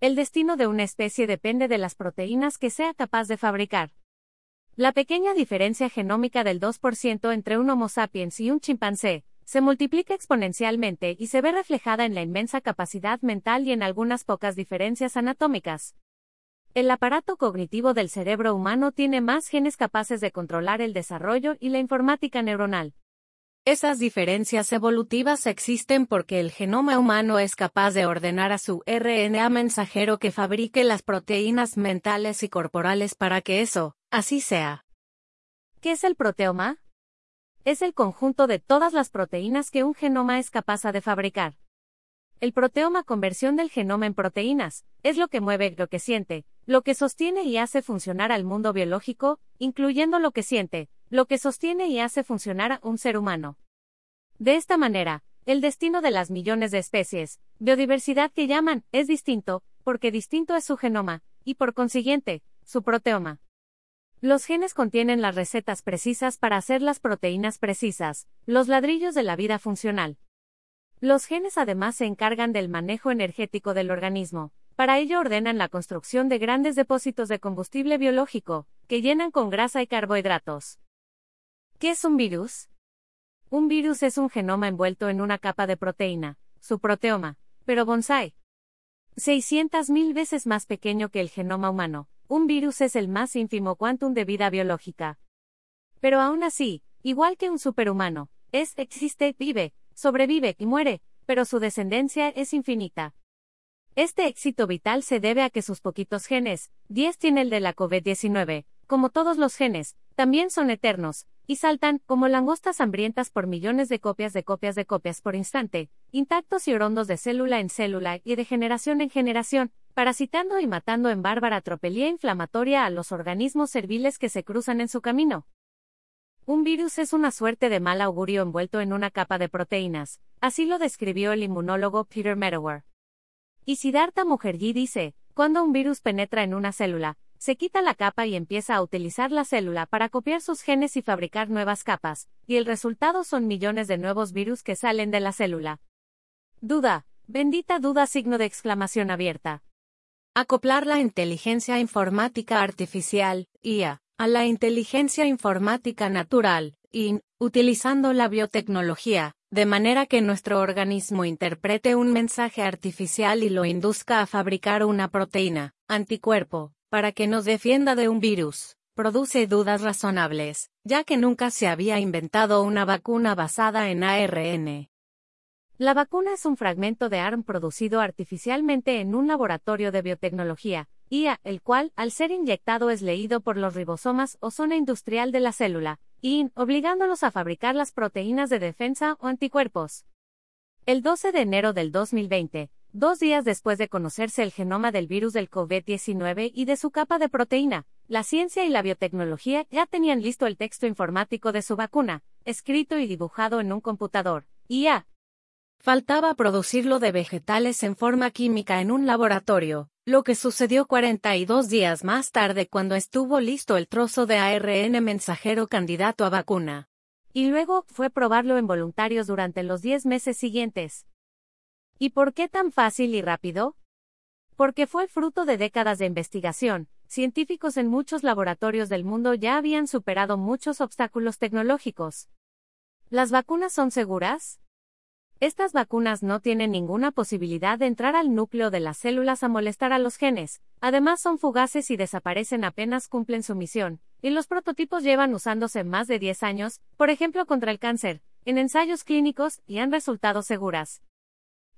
El destino de una especie depende de las proteínas que sea capaz de fabricar. La pequeña diferencia genómica del 2% entre un Homo sapiens y un chimpancé se multiplica exponencialmente y se ve reflejada en la inmensa capacidad mental y en algunas pocas diferencias anatómicas. El aparato cognitivo del cerebro humano tiene más genes capaces de controlar el desarrollo y la informática neuronal. Esas diferencias evolutivas existen porque el genoma humano es capaz de ordenar a su RNA mensajero que fabrique las proteínas mentales y corporales para que eso, así sea. ¿Qué es el proteoma? Es el conjunto de todas las proteínas que un genoma es capaz de fabricar. El proteoma conversión del genoma en proteínas, es lo que mueve lo que siente, lo que sostiene y hace funcionar al mundo biológico, incluyendo lo que siente, lo que sostiene y hace funcionar a un ser humano. De esta manera, el destino de las millones de especies, biodiversidad que llaman, es distinto, porque distinto es su genoma, y por consiguiente, su proteoma. Los genes contienen las recetas precisas para hacer las proteínas precisas, los ladrillos de la vida funcional. Los genes además se encargan del manejo energético del organismo, para ello ordenan la construcción de grandes depósitos de combustible biológico, que llenan con grasa y carbohidratos. ¿Qué es un virus? Un virus es un genoma envuelto en una capa de proteína, su proteoma, pero bonsai. 600.000 veces más pequeño que el genoma humano, un virus es el más ínfimo quantum de vida biológica. Pero aún así, igual que un superhumano, es, existe, vive, sobrevive y muere, pero su descendencia es infinita. Este éxito vital se debe a que sus poquitos genes, 10 tiene el de la COVID-19, como todos los genes, también son eternos, y saltan, como langostas hambrientas por millones de copias de copias de copias por instante, intactos y orondos de célula en célula y de generación en generación, parasitando y matando en bárbara tropelía inflamatoria a los organismos serviles que se cruzan en su camino. Un virus es una suerte de mal augurio envuelto en una capa de proteínas, así lo describió el inmunólogo Peter Medower. Y Siddhartha Mukherjee dice, cuando un virus penetra en una célula, se quita la capa y empieza a utilizar la célula para copiar sus genes y fabricar nuevas capas, y el resultado son millones de nuevos virus que salen de la célula. Duda, bendita duda signo de exclamación abierta. Acoplar la inteligencia informática artificial, IA, a la inteligencia informática natural, IN, utilizando la biotecnología, de manera que nuestro organismo interprete un mensaje artificial y lo induzca a fabricar una proteína, anticuerpo, para que nos defienda de un virus, produce dudas razonables, ya que nunca se había inventado una vacuna basada en ARN. La vacuna es un fragmento de ARN producido artificialmente en un laboratorio de biotecnología, IA, el cual, al ser inyectado, es leído por los ribosomas o zona industrial de la célula, IN, obligándolos a fabricar las proteínas de defensa o anticuerpos. El 12 de enero del 2020, Dos días después de conocerse el genoma del virus del COVID-19 y de su capa de proteína, la ciencia y la biotecnología ya tenían listo el texto informático de su vacuna, escrito y dibujado en un computador, y ya. Faltaba producirlo de vegetales en forma química en un laboratorio, lo que sucedió 42 días más tarde cuando estuvo listo el trozo de ARN mensajero candidato a vacuna. Y luego fue probarlo en voluntarios durante los 10 meses siguientes. ¿Y por qué tan fácil y rápido? Porque fue fruto de décadas de investigación. Científicos en muchos laboratorios del mundo ya habían superado muchos obstáculos tecnológicos. ¿Las vacunas son seguras? Estas vacunas no tienen ninguna posibilidad de entrar al núcleo de las células a molestar a los genes, además son fugaces y desaparecen apenas cumplen su misión, y los prototipos llevan usándose más de 10 años, por ejemplo contra el cáncer, en ensayos clínicos, y han resultado seguras.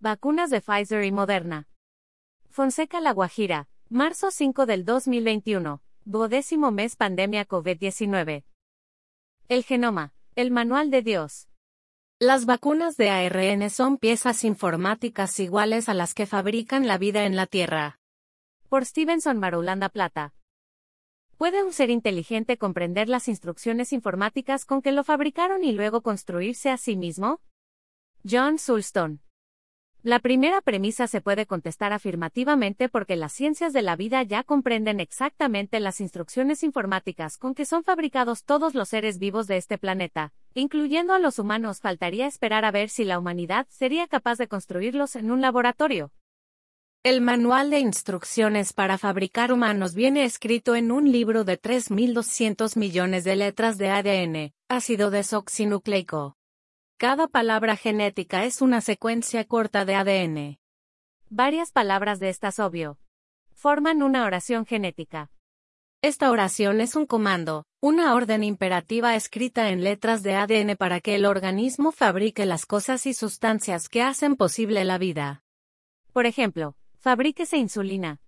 Vacunas de Pfizer y Moderna. Fonseca La Guajira, marzo 5 del 2021, duodécimo mes pandemia COVID-19. El genoma, el manual de Dios. Las vacunas de ARN son piezas informáticas iguales a las que fabrican la vida en la Tierra. Por Stevenson Marulanda Plata. ¿Puede un ser inteligente comprender las instrucciones informáticas con que lo fabricaron y luego construirse a sí mismo? John Sulston. La primera premisa se puede contestar afirmativamente porque las ciencias de la vida ya comprenden exactamente las instrucciones informáticas con que son fabricados todos los seres vivos de este planeta, incluyendo a los humanos. Faltaría esperar a ver si la humanidad sería capaz de construirlos en un laboratorio. El manual de instrucciones para fabricar humanos viene escrito en un libro de 3.200 millones de letras de ADN, ácido desoxinucleico. Cada palabra genética es una secuencia corta de ADN. Varias palabras de estas obvio. Forman una oración genética. Esta oración es un comando, una orden imperativa escrita en letras de ADN para que el organismo fabrique las cosas y sustancias que hacen posible la vida. Por ejemplo, Fabríquese insulina.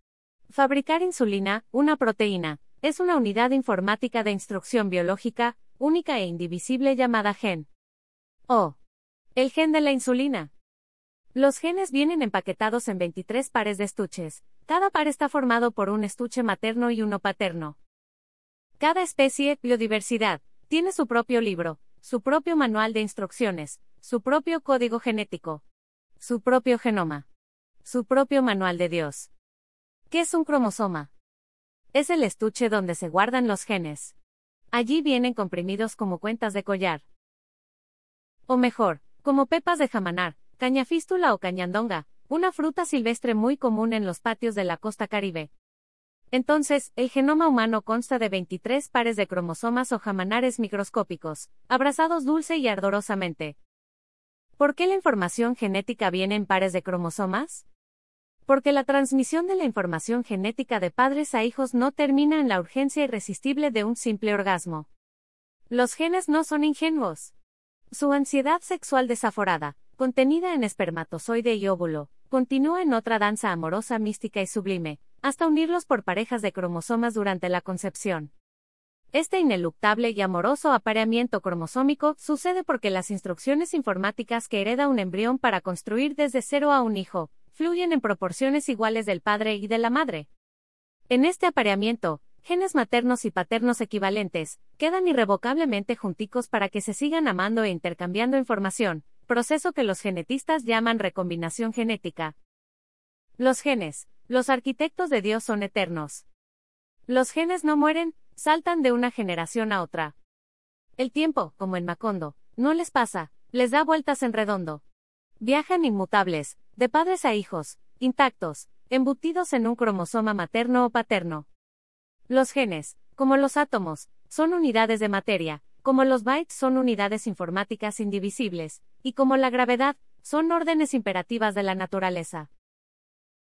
Fabricar insulina, una proteína, es una unidad informática de instrucción biológica, única e indivisible llamada gen. O. El gen de la insulina. Los genes vienen empaquetados en 23 pares de estuches. Cada par está formado por un estuche materno y uno paterno. Cada especie, biodiversidad, tiene su propio libro, su propio manual de instrucciones, su propio código genético, su propio genoma su propio manual de Dios. ¿Qué es un cromosoma? Es el estuche donde se guardan los genes. Allí vienen comprimidos como cuentas de collar. O mejor, como pepas de jamanar, cañafístula o cañandonga, una fruta silvestre muy común en los patios de la costa caribe. Entonces, el genoma humano consta de 23 pares de cromosomas o jamanares microscópicos, abrazados dulce y ardorosamente. ¿Por qué la información genética viene en pares de cromosomas? porque la transmisión de la información genética de padres a hijos no termina en la urgencia irresistible de un simple orgasmo. Los genes no son ingenuos. Su ansiedad sexual desaforada, contenida en espermatozoide y óvulo, continúa en otra danza amorosa mística y sublime, hasta unirlos por parejas de cromosomas durante la concepción. Este ineluctable y amoroso apareamiento cromosómico sucede porque las instrucciones informáticas que hereda un embrión para construir desde cero a un hijo, fluyen en proporciones iguales del padre y de la madre. En este apareamiento, genes maternos y paternos equivalentes, quedan irrevocablemente junticos para que se sigan amando e intercambiando información, proceso que los genetistas llaman recombinación genética. Los genes, los arquitectos de Dios son eternos. Los genes no mueren, saltan de una generación a otra. El tiempo, como en Macondo, no les pasa, les da vueltas en redondo. Viajan inmutables, de padres a hijos, intactos, embutidos en un cromosoma materno o paterno. Los genes, como los átomos, son unidades de materia, como los bytes son unidades informáticas indivisibles, y como la gravedad, son órdenes imperativas de la naturaleza.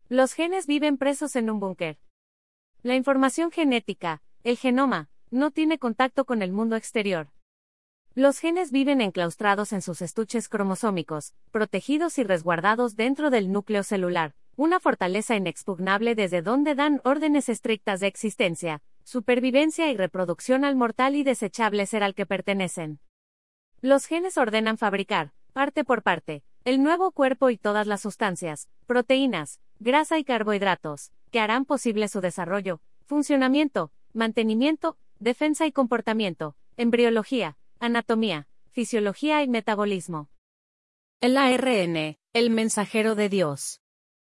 Los genes viven presos en un búnker. La información genética, el genoma, no tiene contacto con el mundo exterior. Los genes viven enclaustrados en sus estuches cromosómicos, protegidos y resguardados dentro del núcleo celular, una fortaleza inexpugnable desde donde dan órdenes estrictas de existencia, supervivencia y reproducción al mortal y desechable ser al que pertenecen. Los genes ordenan fabricar, parte por parte, el nuevo cuerpo y todas las sustancias, proteínas, grasa y carbohidratos, que harán posible su desarrollo, funcionamiento, mantenimiento, defensa y comportamiento, embriología, anatomía, fisiología y metabolismo. El ARN, el mensajero de Dios.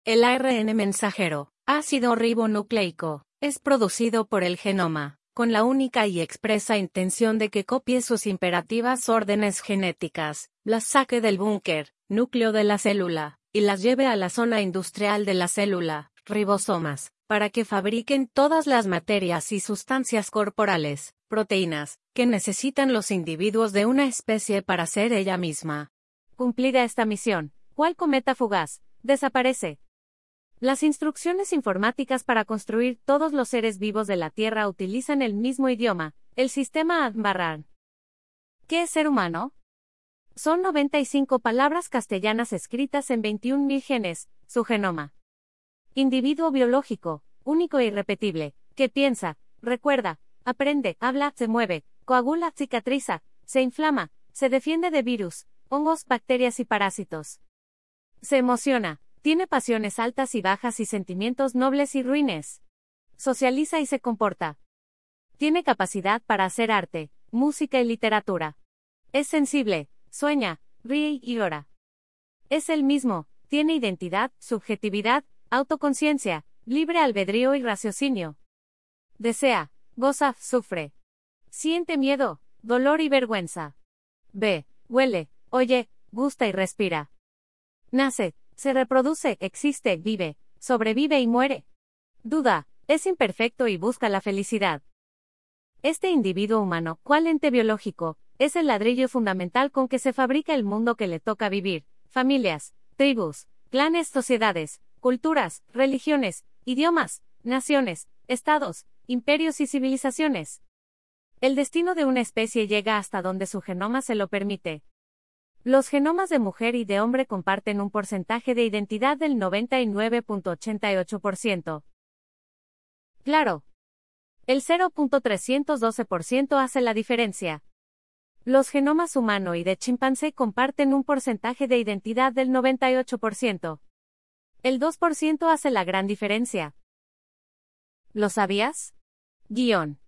El ARN mensajero, ácido ribonucleico, es producido por el genoma, con la única y expresa intención de que copie sus imperativas órdenes genéticas, las saque del búnker, núcleo de la célula, y las lleve a la zona industrial de la célula, ribosomas, para que fabriquen todas las materias y sustancias corporales, proteínas, que necesitan los individuos de una especie para ser ella misma. Cumplida esta misión, ¿cuál cometa fugaz? Desaparece. Las instrucciones informáticas para construir todos los seres vivos de la Tierra utilizan el mismo idioma, el sistema Admarran. ¿Qué es ser humano? Son 95 palabras castellanas escritas en 21.000 genes, su genoma. Individuo biológico, único e irrepetible, que piensa, recuerda, aprende, habla, se mueve, coagula, cicatriza, se inflama, se defiende de virus, hongos, bacterias y parásitos. Se emociona, tiene pasiones altas y bajas y sentimientos nobles y ruines. Socializa y se comporta. Tiene capacidad para hacer arte, música y literatura. Es sensible, sueña, ríe y llora. Es el mismo, tiene identidad, subjetividad, autoconciencia, libre albedrío y raciocinio. Desea, goza, sufre. Siente miedo, dolor y vergüenza. Ve, huele, oye, gusta y respira. Nace, se reproduce, existe, vive, sobrevive y muere. Duda, es imperfecto y busca la felicidad. Este individuo humano, cual ente biológico, es el ladrillo fundamental con que se fabrica el mundo que le toca vivir, familias, tribus, clanes, sociedades, culturas, religiones, idiomas, naciones, estados, imperios y civilizaciones. El destino de una especie llega hasta donde su genoma se lo permite. Los genomas de mujer y de hombre comparten un porcentaje de identidad del 99.88%. Claro. El 0.312% hace la diferencia. Los genomas humano y de chimpancé comparten un porcentaje de identidad del 98%. El 2% hace la gran diferencia. ¿Lo sabías? Guión.